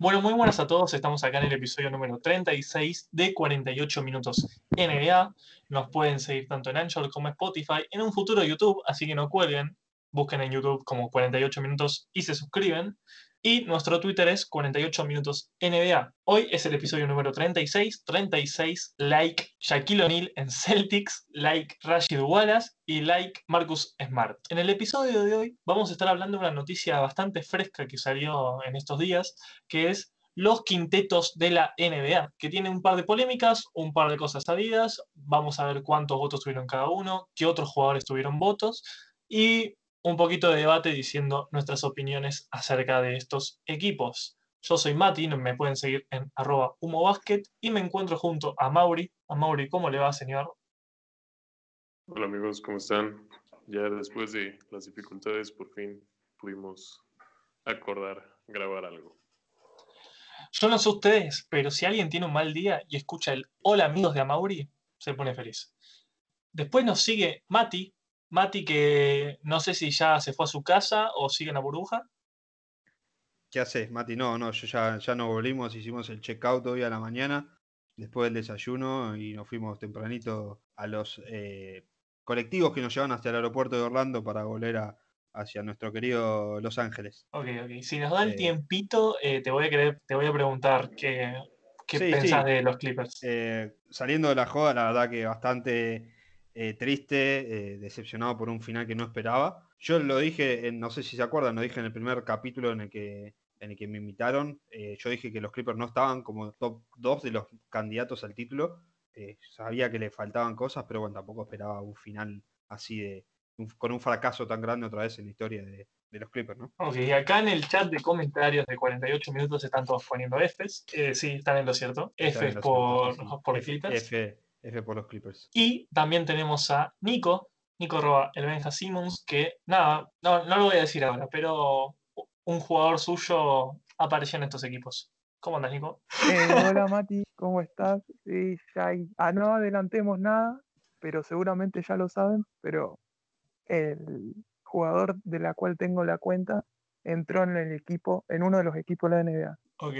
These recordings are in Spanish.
Bueno, muy buenas a todos. Estamos acá en el episodio número 36 de 48 minutos NBA. Nos pueden seguir tanto en Anchor como en Spotify, en un futuro YouTube, así que no cuelguen. Busquen en YouTube como 48 minutos y se suscriben. Y nuestro Twitter es 48 minutos NBA. Hoy es el episodio número 36. 36 like Shaquille O'Neal en Celtics, like Rashid Wallace y like Marcus Smart. En el episodio de hoy vamos a estar hablando de una noticia bastante fresca que salió en estos días, que es los quintetos de la NBA, que tiene un par de polémicas, un par de cosas sabidas. Vamos a ver cuántos votos tuvieron cada uno, qué otros jugadores tuvieron votos y un poquito de debate diciendo nuestras opiniones acerca de estos equipos. Yo soy Mati, me pueden seguir en arroba humobasket y me encuentro junto a Mauri. A Mauri, ¿cómo le va, señor? Hola amigos, ¿cómo están? Ya después de las dificultades, por fin pudimos acordar grabar algo. Yo no sé ustedes, pero si alguien tiene un mal día y escucha el hola amigos de Amauri, se pone feliz. Después nos sigue Mati, Mati, que no sé si ya se fue a su casa o sigue en la burbuja. ¿Qué haces, Mati? No, no, yo ya, ya no volvimos, hicimos el checkout hoy a la mañana, después del desayuno, y nos fuimos tempranito a los eh, colectivos que nos llevan hasta el aeropuerto de Orlando para volver a, hacia nuestro querido Los Ángeles. Ok, ok. Si nos da el eh, tiempito, eh, te, voy a querer, te voy a preguntar qué, qué pensás de los Clippers. saliendo de la joda, la verdad que bastante eh, triste, eh, decepcionado por un final que no esperaba. Yo lo dije, no sé si se acuerdan, lo dije en el primer capítulo en el que, en el que me invitaron. Eh, yo dije que los Clippers no estaban como top 2 de los candidatos al título. sabía que le faltaban cosas, pero bueno, tampoco esperaba un final así de. con un fracaso tan grande otra vez en la historia de, los Clippers, ¿no? Ok, acá en el chat de comentarios de 48 minutos están todos poniendo Fs. sí, están en lo cierto. Fs por, por Clippers. F por los Clippers. Y también tenemos a Nico, Nico Roa, el Benja Simmons, que nada, no, no lo voy a decir ahora, pero un jugador suyo apareció en estos equipos. ¿Cómo andas, Nico? Eh, hola, Mati, ¿cómo estás? Sí, ya ah, no adelantemos nada, pero seguramente ya lo saben, pero el jugador de la cual tengo la cuenta entró en el equipo, en uno de los equipos de la NBA. Ok.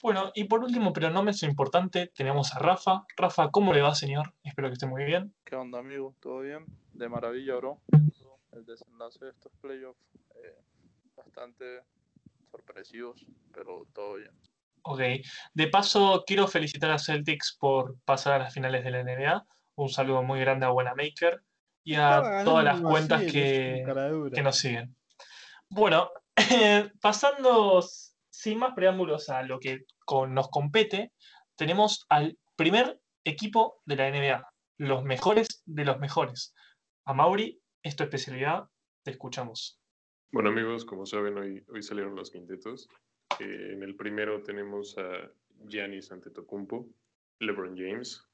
Bueno, y por último, pero no menos importante, tenemos a Rafa. Rafa, ¿cómo le va, señor? Espero que esté muy bien. ¿Qué onda, amigo? ¿Todo bien? De maravilla, bro. El desenlace de estos playoffs, eh, bastante sorpresivos, pero todo bien. Ok. De paso, quiero felicitar a Celtics por pasar a las finales de la NBA. Un saludo muy grande a Buenamaker y a todas las cuentas que, que nos siguen. Bueno, pasando sin más preámbulos a lo que nos compete, tenemos al primer equipo de la NBA, los mejores de los mejores. A Mauri, es tu especialidad, te escuchamos. Bueno amigos, como saben, hoy, hoy salieron los quintetos. Eh, en el primero tenemos a Giannis Antetokounmpo, LeBron James,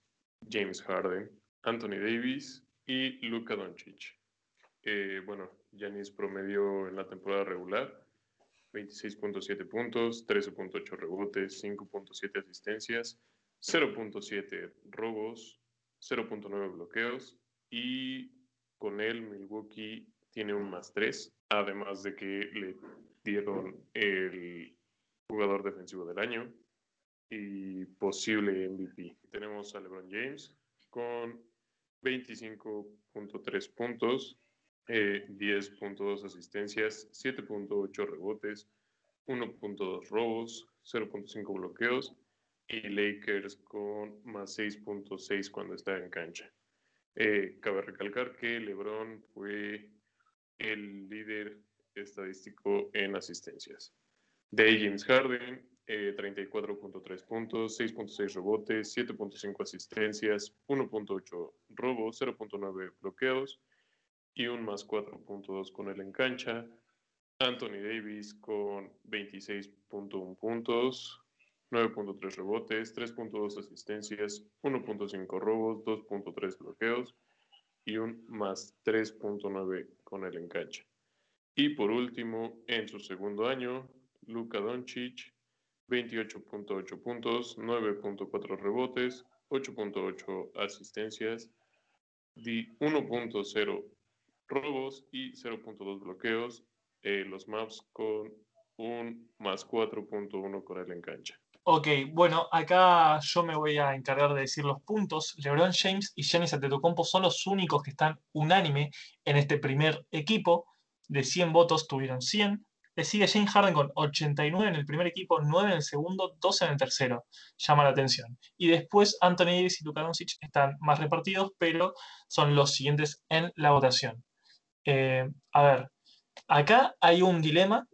James Harden, Anthony Davis y Luka Doncic. Eh, bueno, Giannis promedió en la temporada regular 26.7 puntos, 13.8 rebotes, 5.7 asistencias, 0.7 robos, 0.9 bloqueos y con él Milwaukee tiene un más 3, además de que le dieron el jugador defensivo del año y posible MVP. Tenemos a LeBron James con 25.3 puntos, 10.2 eh, asistencias, 7.8 rebotes, 1.2 robos, 0.5 bloqueos y Lakers con más 6.6 cuando está en cancha. Eh, cabe recalcar que LeBron fue el líder estadístico en asistencias. De James Harden, 34.3 eh, puntos, 6.6 rebotes, 7.5 asistencias, 1.8 robos, 0.9 bloqueos y un más 4.2 con él en cancha. Anthony Davis con 26.1 puntos, 9.3 rebotes, 3.2 asistencias, 1.5 robos, 2.3 bloqueos y un más 3.9 con él en cancha. Y por último, en su segundo año, Luka Doncic, 28.8 puntos, 9.4 rebotes, 8.8 asistencias, 1.0 robos y 0.2 bloqueos. Eh, los Maps con un más 4.1 con él en cancha. Ok, bueno, acá yo me voy a encargar de decir los puntos. LeBron James y Giannis Antetokounmpo son los únicos que están unánime en este primer equipo. De 100 votos tuvieron 100. Le sigue James Harden con 89 en el primer equipo, 9 en el segundo, 12 en el tercero. Llama la atención. Y después Anthony Davis y Luka Doncic están más repartidos, pero son los siguientes en la votación. Eh, a ver, acá hay un dilema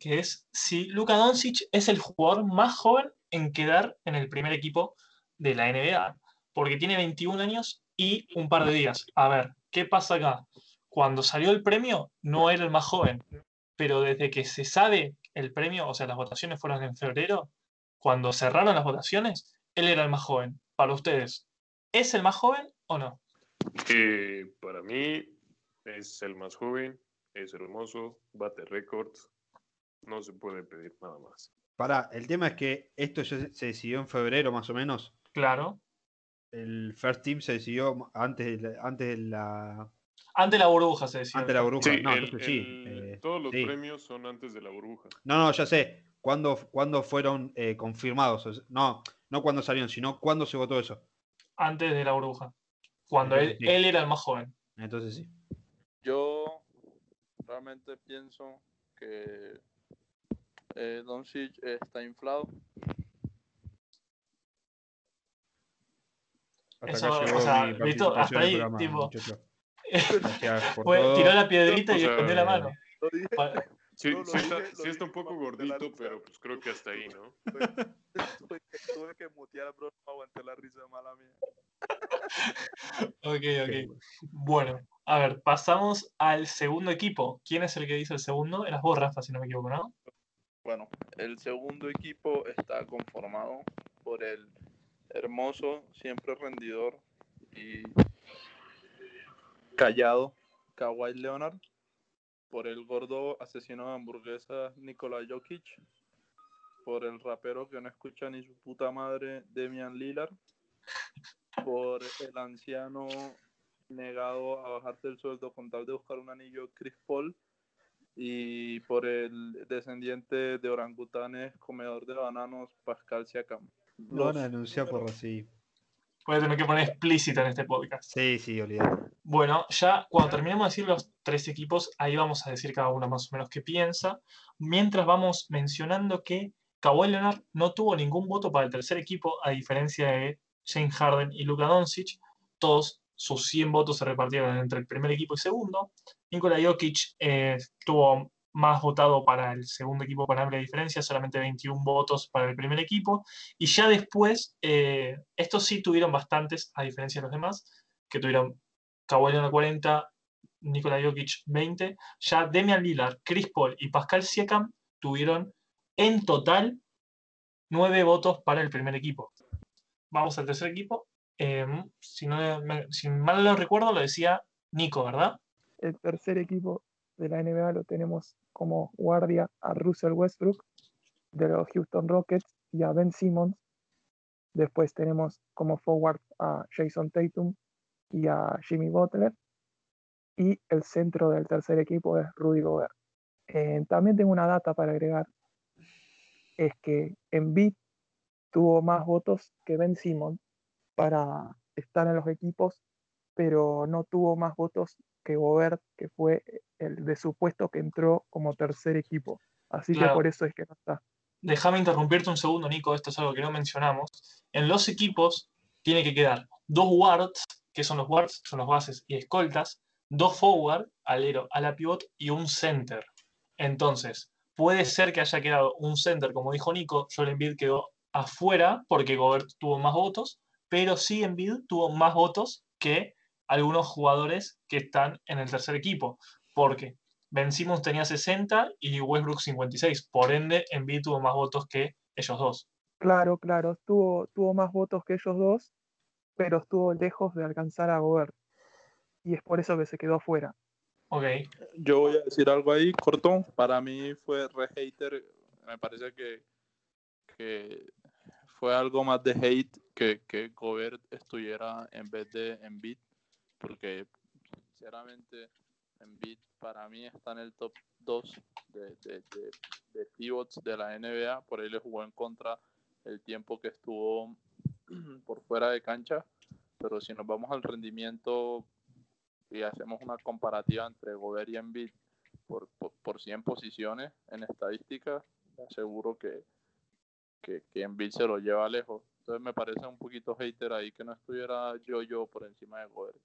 que es si Luka Doncic es el jugador más joven en quedar en el primer equipo de la NBA, porque tiene 21 años y un par de días. A ver, ¿qué pasa acá? Cuando salió el premio no era el más joven, pero desde que se sabe el premio, o sea, las votaciones fueron en febrero, cuando cerraron las votaciones, él era el más joven. Para ustedes, ¿es el más joven o no? Eh, para mí es el más joven, es hermoso, bate récords, no se puede pedir nada más. Pará, el tema es que esto ya se decidió en febrero más o menos. Claro. El first team se decidió antes de la, antes de la, Ante la burbuja se decía. antes de la burbuja. Sí, no, el- entonces sí. el- eh, todos los sí. premios son antes de la burbuja. No, no, ya sé. ¿Cuándo, cuándo fueron eh, confirmados? No, no cuándo salieron, sino cuándo se votó eso. Antes de la burbuja. Cuando él, Entonces sí. él era el más joven. Entonces sí. Yo realmente pienso que eh, Doncic está inflado. Hasta Eso, o sea, ¿listo? Hasta ahí, programa, tipo. todo. tiró la piedrita y O sea, escondió la mano. Sí, No, sí está, dije- lo sí está un poco gordito, pero pues creo que hasta ahí, ¿no? tuve, que, tuve que mutear, bro. No aguanté la risa de mala mía. Ok, ok. Bueno, a ver, pasamos al segundo equipo. ¿Quién es el que dice el segundo? Eras vos, Rafa, si no me equivoco, ¿no? Bueno, el segundo equipo está conformado por el hermoso, siempre rendidor y callado Kawhi Leonard, por el gordo asesino de hamburguesas Nikola Jokic, por el rapero que no escucha ni su puta madre Demian Lillard, por el anciano negado a bajarte el sueldo con tal de buscar un anillo Chris Paul y por el descendiente de orangutanes comedor de bananos Pascal Siakam. Lo van a denunciar por así. Voy a tener que poner explícita en este podcast. Sí, sí, olvidate. Bueno, ya cuando terminemos de decir los tres equipos, ahí vamos a decir cada uno más o menos qué piensa. Mientras vamos mencionando que Kawhi Leonard no tuvo ningún voto para el tercer equipo, a diferencia de James Harden y Luka Doncic. Todos sus 100 votos se repartieron entre el primer equipo y segundo. Nikola Jokic eh, tuvo más votado para el segundo equipo con amplia diferencia, solamente 21 votos para el primer equipo. Y ya después, eh, estos sí tuvieron bastantes, a diferencia de los demás, que tuvieron Kawhi Leonard 40, Nikola Jokic 20. Ya Demian Lillard, Chris Paul y Pascal Siakam tuvieron en total 9 votos para el primer equipo. Vamos al tercer equipo. Eh, si, no me- si mal no recuerdo, lo decía Nico, ¿verdad? El tercer equipo de la NBA lo tenemos como guardia a Russell Westbrook de los Houston Rockets y a Ben Simmons. Después tenemos como forward a Jason Tatum y a Jimmy Butler. Y el centro del tercer equipo es Rudy Gobert. Eh, también tengo una data para agregar. Es que Embiid tuvo más votos que Ben Simmons para estar en los equipos, pero no tuvo más votos que Gobert, que fue el de su puesto que entró como tercer equipo. Así Claro. que por eso es que no está. Déjame interrumpirte un segundo, Nico, esto es algo que no mencionamos. En los equipos tiene que quedar dos guards, que son los guards, son los bases y escoltas, dos forward, alero, a la pivot y un center. Entonces, puede ser que haya quedado un center, como dijo Nico, Joel Embiid quedó afuera porque Gobert tuvo más votos, pero sí Embiid tuvo más votos que algunos jugadores que están en el tercer equipo, porque Ben Simmons tenía 60 y Westbrook 56, por ende Embiid tuvo más votos que ellos dos. Claro, claro, tuvo, tuvo más votos que ellos dos, pero estuvo lejos de alcanzar a Gobert. Y es por eso que se quedó fuera. Ok, Yo voy a decir algo ahí corto. Para mí fue re hater. Me parece que, que fue algo más de hate que, que Gobert estuviera en vez de Embiid. Porque sinceramente Embiid para mí está en el top 2 de, de, de, de pivots de la NBA. Por ahí le jugó en contra el tiempo que estuvo por fuera de cancha. Pero si nos vamos al rendimiento y hacemos una comparativa entre Gobert y Embiid por, por, por 100 posiciones en estadística, aseguro que, que, que Embiid se lo lleva lejos. Entonces me parece un poquito hater ahí que no estuviera yo yo por encima de Gobert.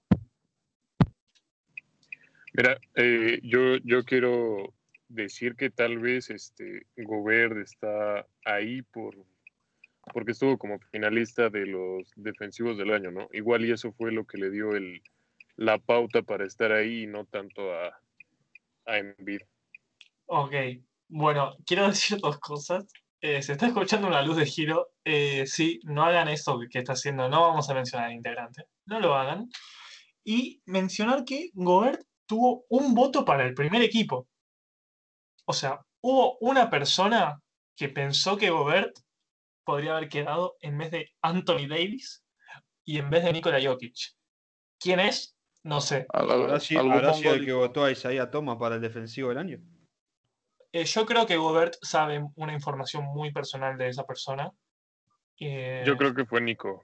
Mira, eh, yo, yo quiero decir que tal vez este Gobert está ahí por porque estuvo como finalista de los defensivos del año, ¿no? Igual y eso fue lo que le dio el, la pauta para estar ahí y no tanto a, a Embiid. Ok, bueno, quiero decir dos cosas. Eh, se está escuchando una luz de giro. Eh, sí, no hagan eso que está haciendo. No vamos a mencionar al integrante. No lo hagan. Y mencionar que Gobert tuvo un voto para el primer equipo. O sea, hubo una persona que pensó que Gobert podría haber quedado en vez de Anthony Davis y en vez de Nikola Jokic. ¿Quién es? No sé. ¿Habrá sido, el que votó a Isaiah Thomas para el defensivo del año? Eh, yo creo que Gobert sabe una información muy personal de esa persona. Eh, Yo creo que fue Nico.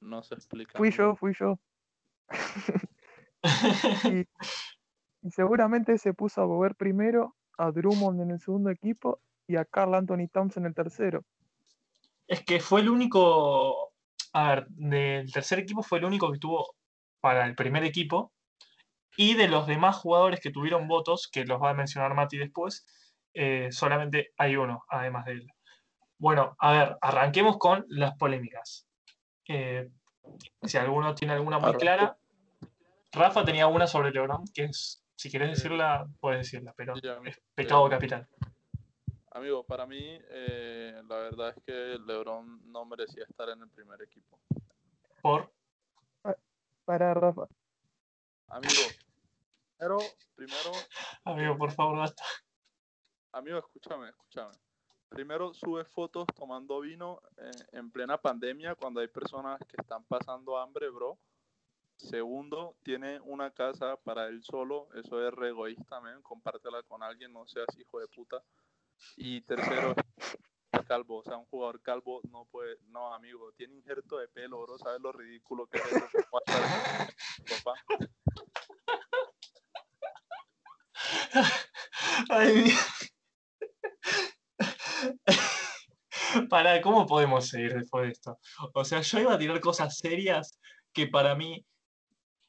No se explica. Fui yo, fui yo. y, y seguramente se puso a Gobert primero, a Drummond en el segundo equipo y a Carl Anthony Towns en el tercero. Es que fue el único, a ver, del tercer equipo fue el único que tuvo para el primer equipo. Y de los demás jugadores que tuvieron votos, que los va a mencionar Mati después, eh, solamente hay uno, además de él. Bueno, a ver, arranquemos con las polémicas. Eh, si alguno tiene alguna muy clara. Rafa tenía una sobre LeBron, que es, si quieres decirla, puedes decirla, pero es pecado eh, capital. Amigo, para mí, eh, la verdad es que LeBron no merecía estar en el primer equipo. Por, Para Rafa. Amigo, primero, primero, amigo, por favor, basta. amigo, escúchame, escúchame. Primero, sube fotos tomando vino eh, en plena pandemia cuando hay personas que están pasando hambre, bro. Segundo, tiene una casa para él solo. Eso es re egoísta, men. Compártela con alguien, no seas hijo de puta. Y tercero, calvo. O sea, un jugador calvo no puede. No, amigo, tiene injerto de pelo, bro. ¿Sabes lo ridículo que es eso? ¿Cómo va a estar en Europa? Ay, Para, ¿cómo podemos seguir después de esto? O sea, yo iba a tirar cosas serias que para mí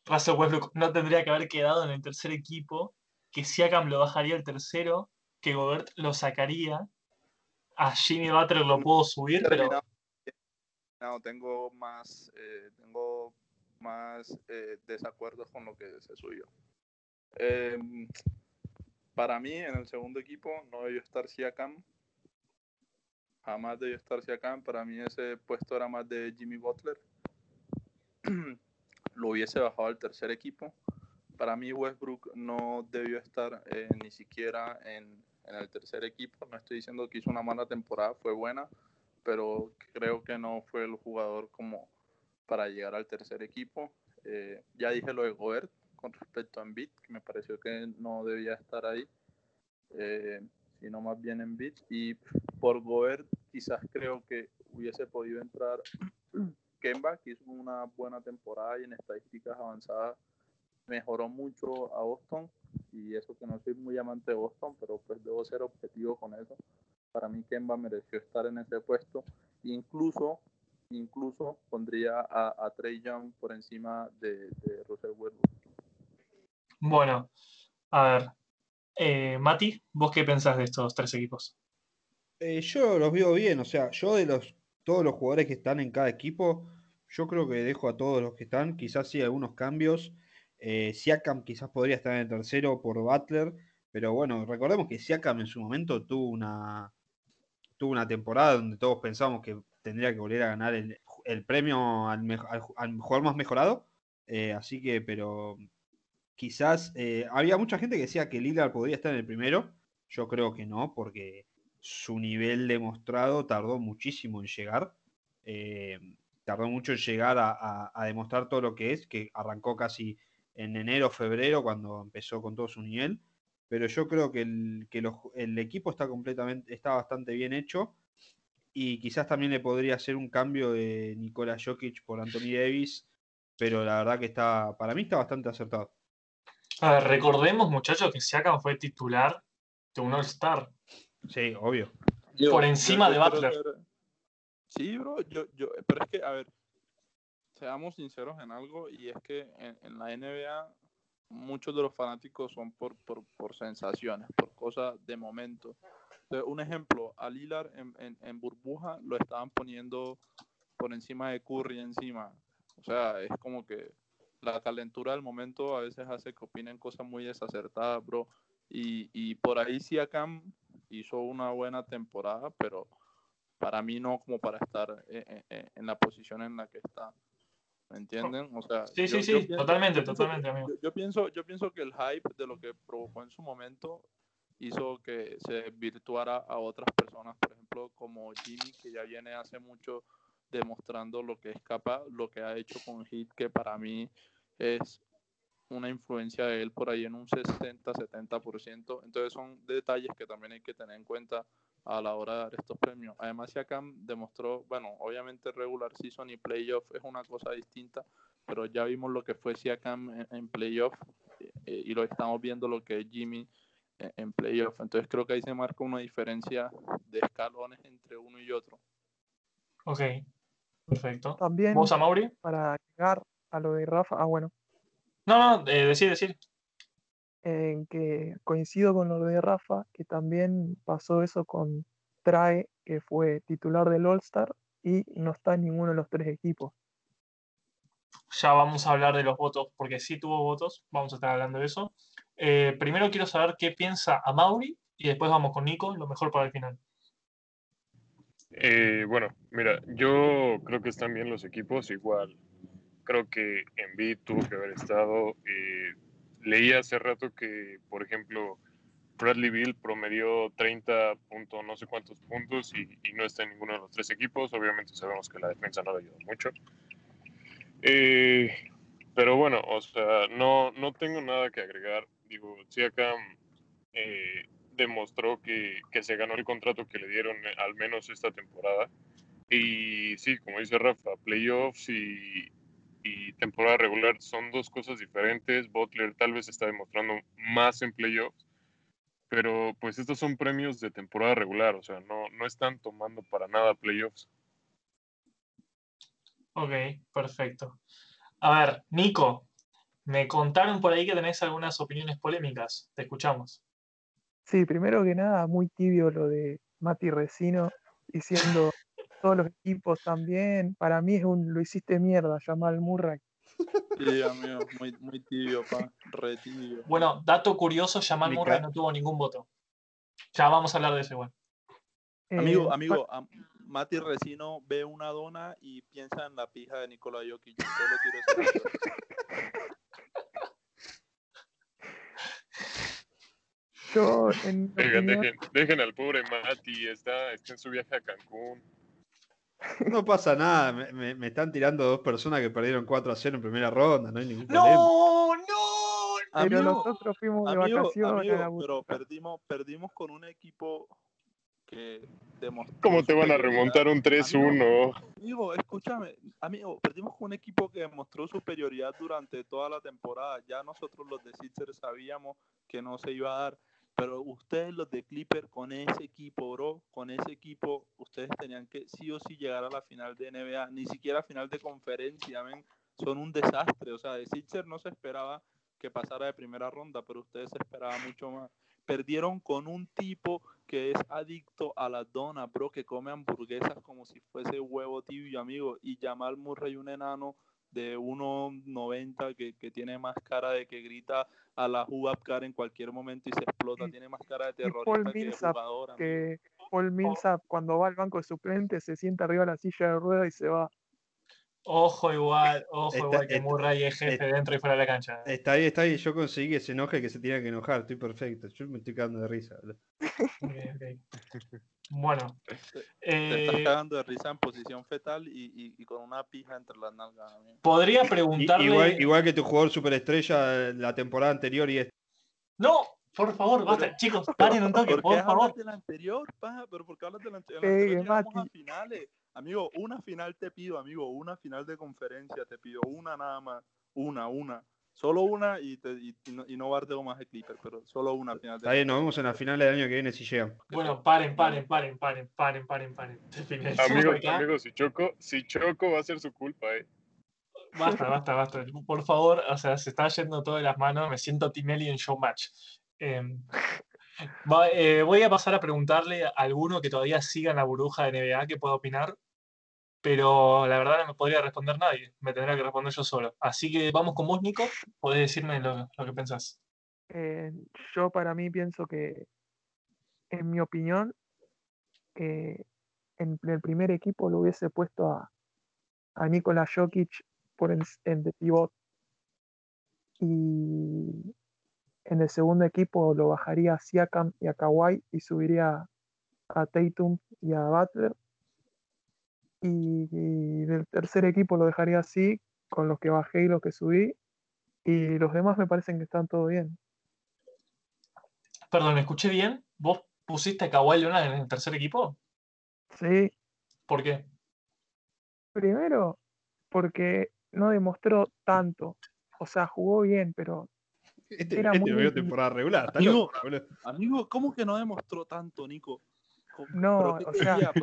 Russell Westbrook no tendría que haber quedado en el tercer equipo, que Siakam lo bajaría al tercero, que Gobert lo sacaría, a Jimmy Butler lo puedo subir, pero. No, tengo más, eh, tengo más eh, desacuerdos con lo que se subió. Em, para mí, en el segundo equipo, no debió estar Siakam. Jamás debió estar Siakam. Para mí, ese puesto era más de Jimmy Butler. Lo hubiese bajado al tercer equipo. Para mí, Westbrook no debió estar eh, ni siquiera en, el tercer equipo. No estoy diciendo que hizo una mala temporada, fue buena pero creo que no fue el jugador como para llegar al tercer equipo. Eh, ya dije lo de Gobert con respecto a Embiid, que me pareció que no debía estar ahí, eh, sino más bien Embiid. Y por Gobert quizás creo que hubiese podido entrar Kemba, que hizo una buena temporada y en estadísticas avanzadas mejoró mucho a Boston. Y eso que no soy muy amante de Boston, pero pues debo ser objetivo con eso para mí Kemba mereció estar en ese puesto. Incluso, incluso pondría a, a Trey Young por encima de, de Russell Westbrook. Bueno, a ver. Eh, Mati, ¿vos qué pensás de estos tres equipos? Eh, yo los veo bien, o sea, yo de los todos los jugadores que están en cada equipo, yo creo que dejo a todos los que están, quizás sí algunos cambios. Eh, Siakam quizás podría estar en el tercero por Butler, pero bueno, recordemos que Siakam en su momento tuvo una tuvo una temporada donde todos pensamos que tendría que volver a ganar el, el premio al, al al jugador más mejorado. Así que, pero quizás eh, había mucha gente que decía que Lillard podría estar en el primero. Yo creo que no, porque su nivel demostrado tardó muchísimo en llegar. eh, tardó mucho en llegar a, demostrar todo lo que es, que arrancó casi en enero, febrero, cuando empezó con todo su nivel. pero yo creo que el, el equipo está completamente, está bastante bien hecho. Y quizás también le podría hacer un cambio de Nikola Jokic por Anthony Davis, pero la verdad que está, para mí está bastante acertado. A ver, recordemos, muchachos, que Siakam fue titular de un All-Star. Sí, obvio. Por encima de Butler. Sí, bro, yo, yo, pero es que, a ver, seamos sinceros en algo, y es que en, en la NBA muchos de los fanáticos son por, por, por sensaciones, por cosas de momento. Entonces, un ejemplo, a Lillard en, en, en burbuja lo estaban poniendo por encima de Curry encima. O sea, es como que la calentura del momento a veces hace que opinen cosas muy desacertadas, bro. Y, y por ahí Siakam hizo una buena temporada, pero para mí no como para estar en, en- en la posición en la que está. ¿Me entienden? O sea, Sí, sí, sí, totalmente, totalmente, amigo. Yo, yo pienso, yo pienso que el hype de lo que provocó en su momento hizo que se virtuara a otras personas, por ejemplo, como Jimmy, que ya viene hace mucho demostrando lo que es capaz, lo que ha hecho con Hit, que para mí es una influencia de él por ahí en un 60-70%. Entonces son detalles que también hay que tener en cuenta a la hora de dar estos premios. Además, Siakam demostró, bueno, obviamente regular season y playoff es una cosa distinta, pero ya vimos lo que fue Siakam en, en playoff eh, eh, y lo estamos viendo lo que es Jimmy en, en playoff. Entonces creo que ahí se marca una diferencia de escalones entre uno y otro. Ok, perfecto. También ¿Vos, Mauri? para llegar a lo de Rafa, ah, bueno, No, no, eh, decir, decir. en que coincido con lo de Rafa, que también pasó eso con Trae, que fue titular del All-Star y no está en ninguno de los tres equipos. Ya vamos a hablar de los votos, porque sí tuvo votos, vamos a estar hablando de eso. Eh, primero quiero saber qué piensa a Mauri y después vamos con Nico, lo mejor para el final. Eh, bueno, mira, yo creo que están bien los equipos, igual creo que Embiid tuvo que haber estado. eh, leí hace rato que, por ejemplo, Bradley Bill promedió 30 puntos, no sé cuántos puntos y, no está en ninguno de los tres equipos. Obviamente sabemos que la defensa no le ayudó mucho. Eh, pero bueno, o sea, no, no tengo nada que agregar. Digo, eh, demostró que, que se ganó el contrato que le dieron eh, al menos esta temporada. Y sí, como dice Rafa, playoffs y, temporada regular son dos cosas diferentes. Butler tal vez está demostrando más en playoffs, pero pues estos son premios de temporada regular, o sea, no, no están tomando para nada playoffs. Ok, perfecto. A ver, Nico, me contaron por ahí que tenés algunas opiniones polémicas. Te escuchamos. Sí, primero que nada, muy tibio lo de Mati Resino diciendo todos los equipos también. Para mí es un lo hiciste mierda, Jamal Murray. Sí, amigo, muy, muy tibio, pa, re tibio. Bueno, dato curioso, Jamal Mica. Murray no tuvo ningún voto. Ya vamos a hablar de eso igual. Amigo, Eh, amigo, a- Mati Resino ve una dona y piensa en la pija de Nikola Jokic. Solo tiro ese dato. Yo, en mi Oigan, opinión, dejen, dejen al pobre Mati, está, está en su viaje a Cancún. No pasa nada, me, me- me están tirando dos personas que perdieron 4 a 0 en primera ronda, no hay ningún problema. ¡No! ¡No! pero Amigo, nosotros fuimos de amigo, vacaciones a amigo, la pero perdimos, perdimos con un equipo que demostró ¿Cómo te van a remontar un 3-1? Amigo, escúchame, amigo, perdimos con un equipo que demostró superioridad durante toda la temporada. Ya nosotros los de Sixers sabíamos que no se iba a dar, pero ustedes los de Clipper con ese equipo, bro, con ese equipo, ustedes tenían que sí o sí llegar a la final de NBA, ni siquiera final de conferencia, men. Son un desastre, o sea, de Sixers no se esperaba que pasara de primera ronda, pero ustedes se esperaba mucho más. Perdieron con un tipo que es adicto a las donas, bro, que come hamburguesas como si fuese huevo tibio, amigo. Y Jamal Murray, un enano de 1.90 que, que tiene más cara de que grita a la Car en cualquier momento y se explota. Y- Tiene más cara de y Paul terrorista que de Millsap, jugador. amigo. que Paul Millsap cuando va al banco de suplente se sienta arriba de la silla de ruedas y se va. Ojo igual, ojo Está- igual que está- Murray es jefe está- dentro y fuera de la cancha. Está ahí, está ahí, yo conseguí que se enoje, que se tiene que enojar, estoy perfecto, yo me estoy cagando de risa. boludo. Ok, ok. Bueno, Te estás eh, cagando de risa en posición fetal y, y- y con una pija entre las nalgas, amigo. podría preguntarle. Igual, igual que tu jugador superestrella la temporada anterior y esta. No, Por favor, basta. Pero- Chicos, paren un toque, ¿Por por qué favor. hablas del anterior, paja? ¿Pero por qué hablas del anterior? Pegue, llegamos a Mati. finales. Amigo, una final te pido, amigo. Una final de conferencia te pido. Una nada más. Una, una. Solo una y, te, y, y no, y no bardeo más el Clipper, pero solo una final de Está bien, nos vemos en la final del año que viene si llegan. Bueno, paren, paren, paren, paren, paren, paren, paren. Amigos, acá. amigos, si choco, si choco va a ser su culpa, eh. Basta, basta, basta. Por favor, o sea, se está yendo todo de las manos. Me siento Tinelli en Showmatch. Em, va- eh, voy a pasar a preguntarle a alguno que todavía siga en la burbuja de NBA que pueda opinar, pero la verdad no me podría responder nadie. Me tendría que responder yo solo. Así que vamos con vos, Nico. Podés decirme lo, lo que pensás. Eh, yo para mí pienso que, en mi opinión, en el primer equipo lo hubiese puesto a, a Nikola Jokic por en, en de pivot y en el segundo equipo lo bajaría a Siakam y a Kawhi y subiría a Tatum y a Butler y, y del tercer equipo lo dejaría así con los que bajé y los que subí y los demás me parecen que están todo bien. Perdón, ¿escuché bien? ¿Vos pusiste a Kawhi Leonard en el tercer equipo? Sí, ¿Por qué? Primero, porque no demostró tanto. O sea, jugó bien, pero Este, Era este muy temporada regular. Amigo, loco. Amigo, ¿cómo que no demostró tanto, Nico? ¿Cómo- No, ¿Pero qué o sea?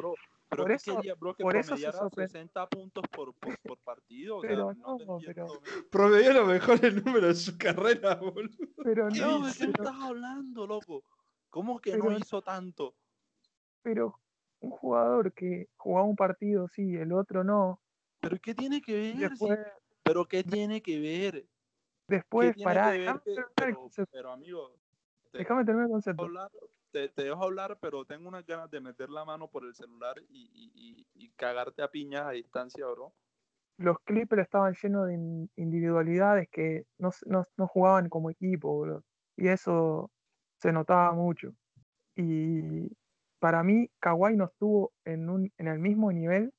¿Pero por eso- quería, bro? Que por eso se promediara sorpre- 60 puntos por, por, por partido. O Pero sea, no, no, pero-. Promedió los mejores números de su carrera, boludo. pero ¿Qué, no, ¿De qué pero, estás hablando, loco? ¿Cómo que no Pero- hizo tanto? pero un jugador que jugaba un partido sí, el otro no. ¿Pero qué tiene que ver? si- Después, ¿Pero qué tiene que ver? ¿Qué después pará, que ver pero, pero, amigo, te Déjame terminar el concepto. hablar, te, te dejo hablar, pero tengo unas ganas de meter la mano por el celular y, y- y- y cagarte a piñas a distancia, bro. Los Clippers estaban llenos de in- individualidades que no, no- no jugaban como equipo, bro. Y eso se notaba mucho. Y para mí, Kawhi no estuvo en, un, en el mismo nivel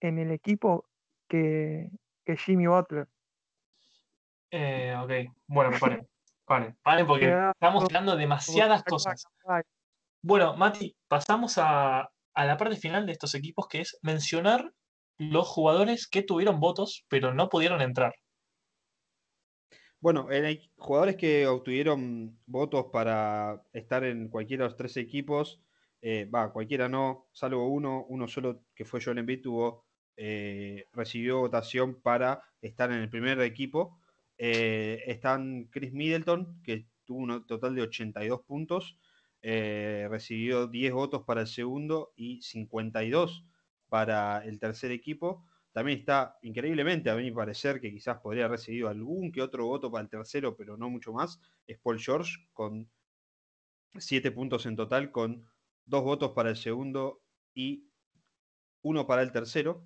en el equipo que, que Jimmy Butler. Eh, ok, bueno, paren, paren, paren porque estamos hablando demasiadas cosas. Bueno, Mati, pasamos a, a la parte final de estos equipos, que es mencionar los jugadores que tuvieron votos, pero no pudieron entrar. Bueno, en el- jugadores que obtuvieron votos para estar en cualquiera de los tres equipos, eh, va, cualquiera no, salvo uno, uno solo que fue Joel Embiid, tuvo, eh, recibió votación para estar en el primer equipo. Eh, están Chris Middleton, que tuvo un total de 82 puntos, eh, recibió 10 votos para el segundo y 52 para el tercer equipo. También está, increíblemente, a mi parecer, que quizás podría haber recibido algún que otro voto para el tercero, pero no mucho más, es Paul George, con 7 puntos en total, con 2 votos para el segundo y uno para el tercero.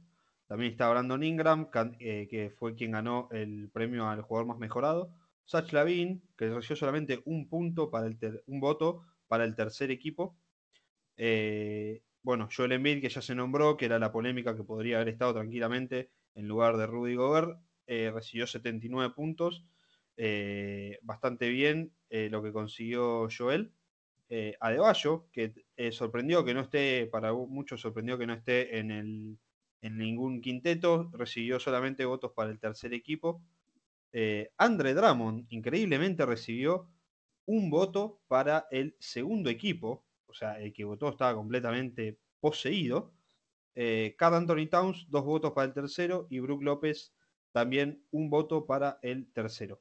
También está Brandon Ingram, eh, que fue quien ganó el premio al jugador más mejorado. Sach Lavin, que recibió solamente un punto para el un voto para el tercer equipo. Eh, bueno, Joel Embiid, que ya se nombró, que era la polémica que podría haber estado tranquilamente en lugar de Rudy Gobert, eh, recibió 79 puntos. bastante bien lo que consiguió Joel. Adebayo, que sorprendió que no esté, para muchos sorprendió que no esté en, el, en ningún quinteto, recibió solamente votos para el tercer equipo. Eh, Andre Drummond, increíblemente, recibió un voto para el segundo equipo, o sea, el que votó estaba completamente poseído. Eh, Anthony Towns, dos votos para el tercero, y Brook López, también un voto para el tercero.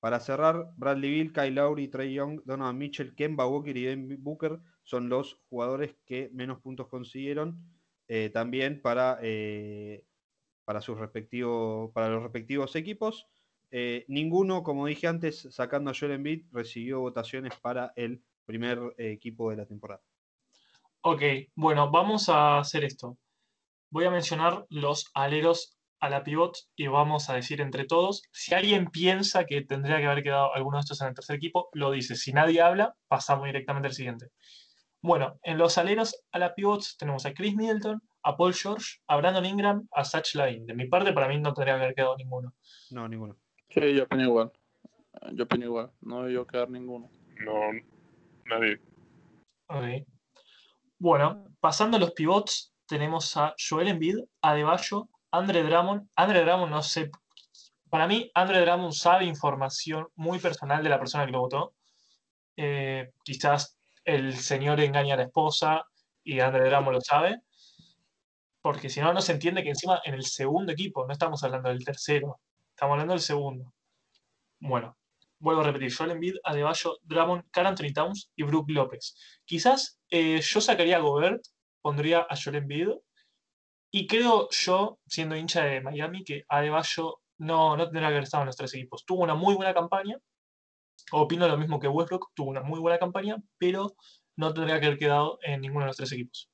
Para cerrar, Bradley Bill, Kyle Lowry, Trey Young, Donovan Mitchell, Kemba Walker y Devin Booker son los jugadores que menos puntos consiguieron. Eh, también para, eh, para, sus para los respectivos equipos. Eh, ninguno, como dije antes, sacando a Joel Embiid, recibió votaciones para el primer equipo de la temporada. Ok, bueno, vamos a hacer esto. Voy a mencionar los aleros a la pivot y vamos a decir entre todos, si alguien piensa que tendría que haber quedado alguno de estos en el tercer equipo, lo dice. Si nadie habla, pasamos directamente al siguiente. Bueno, en los aleros a la pivots tenemos a Chris Middleton, a Paul George, a Brandon Ingram, a Satch Lavin. De mi parte, para mí no tendría que haber quedado ninguno. No, ninguno. Sí, yo opino igual. Yo opino igual, no debió quedar ninguno. No, nadie. Ok. Bueno, pasando a los pivots, tenemos a Joel Embiid, Adebayo, Andre Drummond. Andre Drummond, no sé. Para mí, Andre Drummond sabe información muy personal de la persona que lo votó. Eh, quizás el señor engaña a la esposa y Andre Drummond lo sabe. Porque si no, no se entiende que encima en el segundo equipo, no estamos hablando del tercero, estamos hablando del segundo. Bueno, vuelvo a repetir, Joel Embiid, Adebayo, Drummond, Carl Anthony Towns y Brook López. Quizás eh, yo sacaría a Gobert, pondría a Joel Embiid, y creo yo, siendo hincha de Miami, que Adebayo no, no tendría que haber estado en los tres equipos. Tuvo una muy buena campaña, opino lo mismo que Westbrook, tuvo una muy buena campaña, pero no tendría que haber quedado en ninguno de los tres equipos.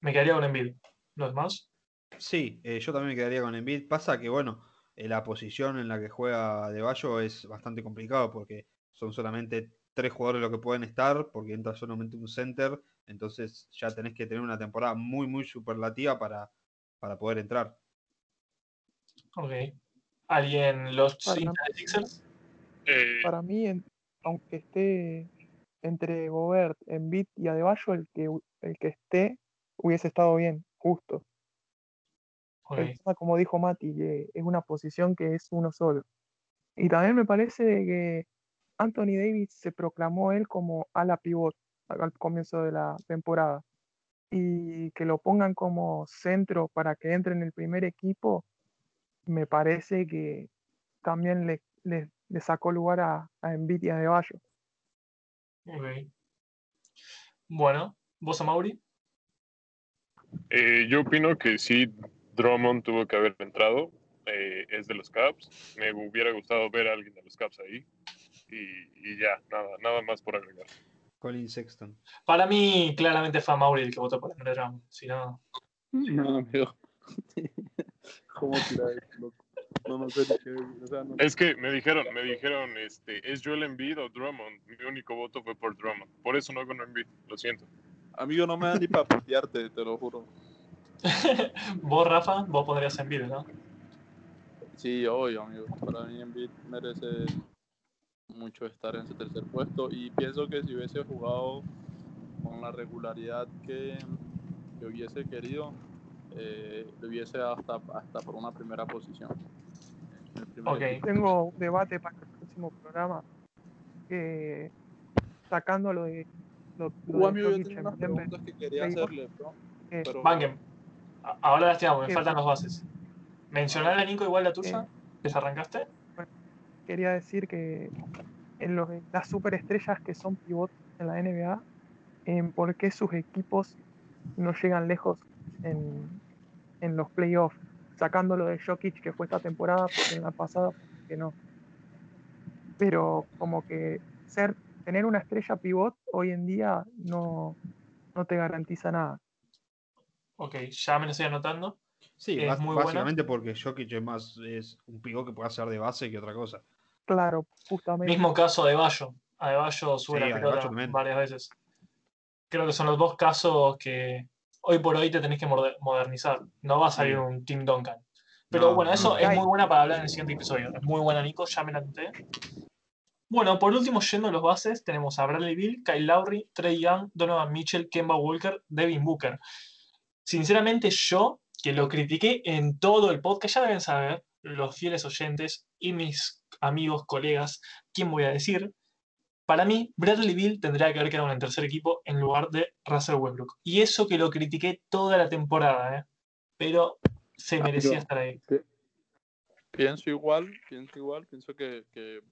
Me quedaría con Embiid. ¿Los demás? Sí, eh, yo también me quedaría con Embiid. Pasa que, bueno, eh, la posición en la que juega De Bayo es bastante complicado porque son solamente tres jugadores los que pueden estar, porque entra solamente un center, entonces ya tenés que tener una temporada muy, muy superlativa para, para poder entrar. Ok. ¿Alguien los de Sixers? Eh, Para mí, en- aunque esté entre Gobert, Embiid y Adebayo, el que, el que esté hubiese estado bien, justo. Ok. El tema, como dijo Mati, que es una posición que es uno solo. Y también me parece que Anthony Davis se proclamó él como ala pivot al al comienzo de la temporada. Y que lo pongan como centro para que entre en el primer equipo, me parece que también le, le- le sacó lugar a, a Embiid y a Adebayo. ok. Bueno, ¿vos, Mauri? eh, yo opino que sí, Drummond tuvo que haber entrado. eh, es de los Caps. Me hubiera gustado ver a alguien de los Caps ahí. Y, y ya, nada, nada más por agregar. Colin Sexton. Para mí, claramente fue Mauri el que votó por Andre Drummond. Si no, No, amigo. ¿Cómo tirar loco? No, no sé ni qué. O sea, no. Es que me dijeron, me dijeron, este, ¿es Joel Embiid o Drummond? Mi único voto fue por Drummond. Por eso no con Embiid, lo siento. Amigo, no me da ni para putearte, te lo juro. vos, Rafa, vos pondrías en vídeo, ¿no? Sí, obvio, amigo. Para mí Embiid merece mucho estar en ese tercer puesto y pienso que si hubiese jugado con la regularidad que, que hubiese querido, eh, le hubiese dado hasta, hasta por una primera posición. Ok. Tengo un debate para el próximo programa. que sacando lo de. Lo, lo de yo unas Denver, preguntas que quería hacerle, bro, eh, pero Ahora las tiramos, me Eh, faltan los bases. Mencionar a Nico igual la tuya. eh, ¿Desarrancaste? quería decir que en los, las superestrellas que son pivots en la NBA, en por qué sus equipos no llegan lejos en, en los playoffs, sacando lo de Jokic que fue esta temporada, porque en la pasada que no. Pero como que ser tener una estrella pivot hoy en día no, no te garantiza nada. Ok, ya me lo estoy anotando. Sí, Es muy buena. básicamente porque Jokic es más es un pivot que puede hacer de base que otra cosa. Claro, justamente. Mismo caso de Bayo. A De Bayo sube Sí, la Adebayo pelota también. varias veces. Creo que son los dos casos que hoy por hoy te tenés que moder- modernizar. No va a salir un Tim Duncan. Pero No, bueno, eso no. es muy buena para hablar en el siguiente episodio. Es muy buena, Nico, ya me la. Bueno, por último, yendo a los bases, tenemos a Bradley Bill, Kyle Lowry, Trey Young, Donovan Mitchell, Kemba Walker, Devin Booker. Sinceramente, yo, que lo critiqué en todo el podcast, ya deben saber, los fieles oyentes y mis amigos, colegas, quién voy a decir. Para mí, Bradley Bill tendría que haber quedado en el tercer equipo en lugar de Russell Westbrook. Y eso que lo critiqué toda la temporada, ¿eh? pero se Ah, merecía estar ahí. Pienso igual, pienso igual, pienso que, que,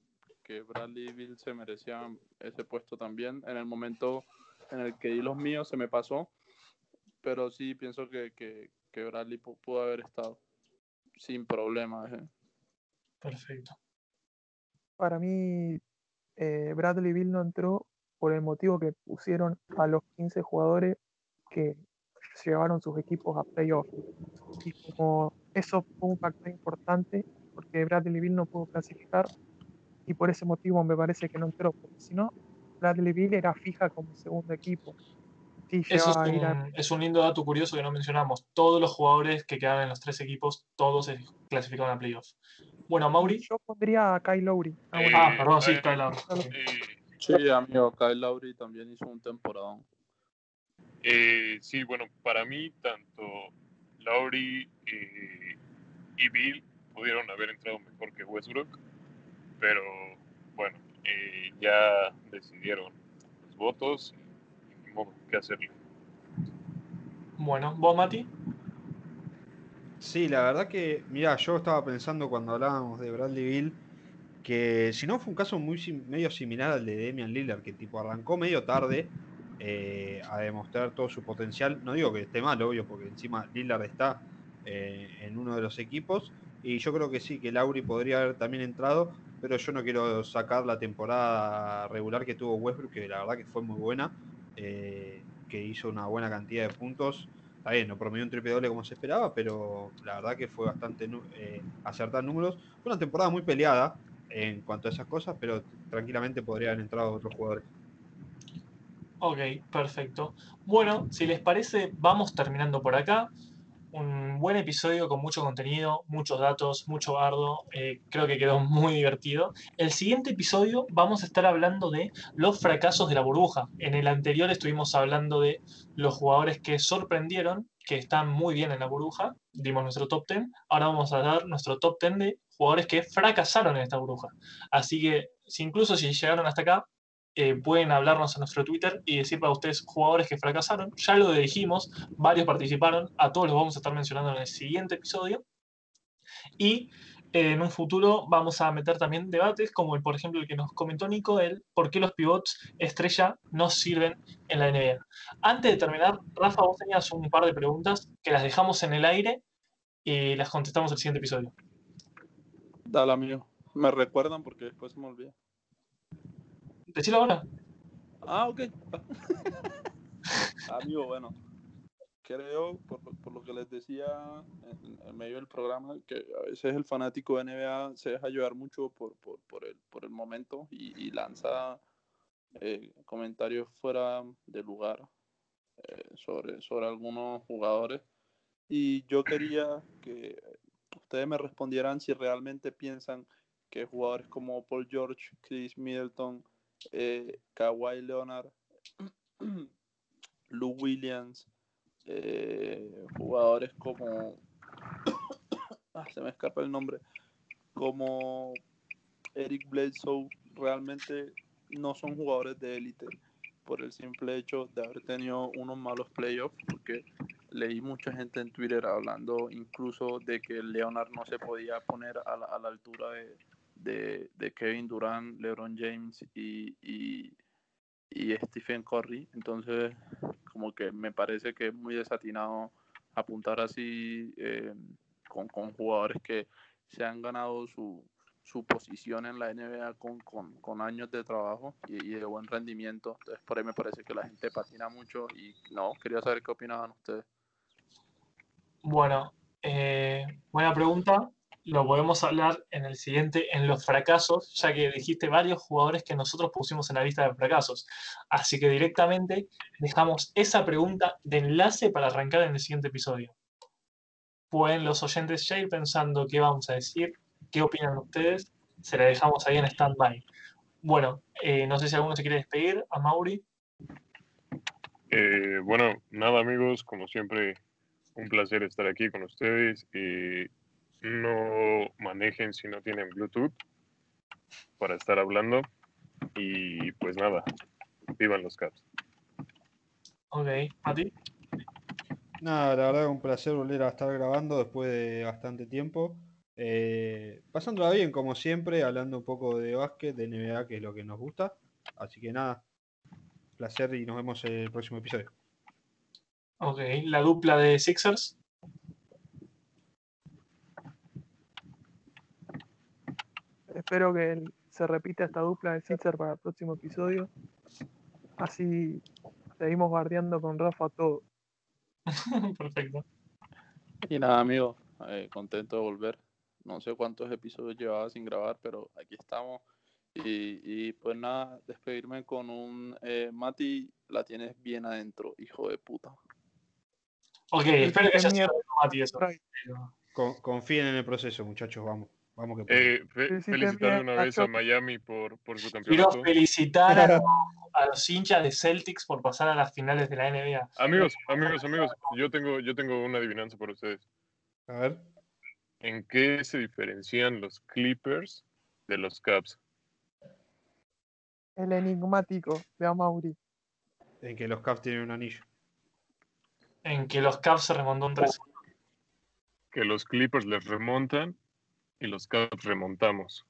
que Bradley Bill se merecía ese puesto también. En el momento en el que di los míos se me pasó, pero sí pienso que, que, que Bradley pu- pudo haber estado sin problemas. eh. Perfecto. Para mí, eh, Bradley Bill no entró por el motivo que pusieron a los 15 jugadores que llevaron sus equipos a playoff. Y como eso fue un factor importante, porque Bradley Bill no pudo clasificar, y por ese motivo me parece que no entró, porque si no, Bradley Bill era fija como segundo equipo. Sí, Eso es a un, es un lindo dato curioso que no mencionamos. Todos los jugadores que quedaban en los tres equipos, todos se clasificaron a playoffs. Bueno, Mauri. Yo pondría a Kyle Lowry. Ah, bueno, Ah, perdón, sí, eh, Kyle Lowry. Eh, Sí, amigo, Kyle Lowry también hizo un temporadón. eh, sí, bueno, para mí tanto Lowry eh, y Bill pudieron haber entrado mejor que Westbrook, pero bueno, eh, ya decidieron los votos y modo qué hacerle. Bueno, ¿vos, Mati? Sí, la verdad que, mira, yo estaba pensando cuando hablábamos de Bradley Bill que si no fue un caso muy medio similar al de Damian Lillard, que tipo arrancó medio tarde eh, a demostrar todo su potencial. No digo que esté mal, obvio, porque encima Lillard está eh, en uno de los equipos. Y yo creo que sí, que Lauri podría haber también entrado, pero yo no quiero sacar la temporada regular que tuvo Westbrook, que la verdad que fue muy buena, eh, que hizo una buena cantidad de puntos. Está bien, no promedió un triple doble como se esperaba, pero la verdad que fue bastante eh, acertar números. Fue una temporada muy peleada en cuanto a esas cosas, pero tranquilamente podría haber entrado otros jugadores. Ok, perfecto. Bueno, si les parece, vamos terminando por acá. Un buen episodio con mucho contenido, muchos datos, mucho bardo. eh, creo que quedó muy divertido. El siguiente episodio vamos a estar hablando de los fracasos de la burbuja. En el anterior estuvimos hablando de los jugadores que sorprendieron, que están muy bien en la burbuja. Dimos nuestro top 10. Ahora vamos a dar nuestro top 10 de jugadores que fracasaron en esta burbuja. Así que, incluso si llegaron hasta acá, eh, pueden hablarnos en nuestro Twitter y decir para ustedes jugadores que fracasaron. Ya lo dijimos, varios participaron, a todos los vamos a estar mencionando en el siguiente episodio. Y eh, en un futuro vamos a meter también debates, como el, por ejemplo el que nos comentó Nico, el por qué los pivots estrella no sirven en la NBA. Antes de terminar, Rafa, vos tenías un par de preguntas que las dejamos en el aire y las contestamos el siguiente episodio. Dale, amigo. Me recuerdan porque después me olvida. Decilo ahora. Ah, ok. Amigo, bueno, creo, por, lo- por lo que les decía en, en medio del programa, que a veces el fanático de NBA se deja llevar mucho por, por, por, el, por el momento y, y lanza eh, comentarios fuera de lugar eh, sobre, sobre algunos jugadores. Y yo quería que ustedes me respondieran si realmente piensan que jugadores como Paul George, Chris Middleton, eh, Kawhi Leonard, Lou Williams, eh, jugadores como. ah, se me escapa el nombre. Como Eric Bledsoe, realmente no son jugadores de élite por el simple hecho de haber tenido unos malos playoffs, porque leí mucha gente en Twitter hablando incluso de que Leonard no se podía poner a la, a la altura de, de, de Kevin Durant, LeBron James y, y, Stephen Curry. Entonces, como que me parece que es muy desatinado apuntar así eh, con, con jugadores que se han ganado su, su posición en la NBA con, con, con años de trabajo y, y de buen rendimiento. Entonces, por ahí me parece que la gente patina mucho y no, quería saber qué opinaban ustedes. Bueno, eh, buena pregunta. Lo podemos hablar en el siguiente, en los fracasos, ya que dijiste varios jugadores que nosotros pusimos en la lista de fracasos. Así que directamente dejamos esa pregunta de enlace para arrancar en el siguiente episodio. Pueden los oyentes ya ir pensando qué vamos a decir, qué opinan ustedes. Se la dejamos ahí en stand-by. Bueno, eh, no sé si alguno se quiere despedir. A Mauri. Eh, bueno, nada amigos, como siempre, un placer estar aquí con ustedes. No manejen si no tienen Bluetooth para estar hablando. Y pues nada, vivan los Caps. Ok, Mati. Nada, la verdad un placer volver a estar grabando después de bastante tiempo. Eh, pasándola bien como siempre, hablando un poco de básquet, de NBA, que es lo que nos gusta. Así que nada, placer y nos vemos en el próximo episodio. Ok, la dupla de Sixers. Espero que se repita esta dupla de Sixer para el próximo episodio. Así seguimos guardiando con Rafa todo. Perfecto. Y nada, amigo, eh, contento de volver. No sé cuántos episodios llevaba sin grabar, pero aquí estamos. Y, y pues nada, despedirme con un eh, Mati, la tienes bien adentro, hijo de puta. Ok, espero que mierda. Mati eso. Confíen en el proceso, muchachos, vamos. Vamos que. Eh, fe- felicitar una vez a. Miami por, por su Quiero campeonato. felicitar a, a los hinchas de Celtics por pasar a las finales de la NBA. Amigos, amigos, amigos, yo tengo, yo tengo una adivinanza para ustedes. A ver. ¿En qué se diferencian los Clippers de los Cavs? El enigmático de Amauri. En que los Cavs tienen un anillo. En que los Cavs se remontó un 3. Que los Clippers les remontan y los Caps remontamos.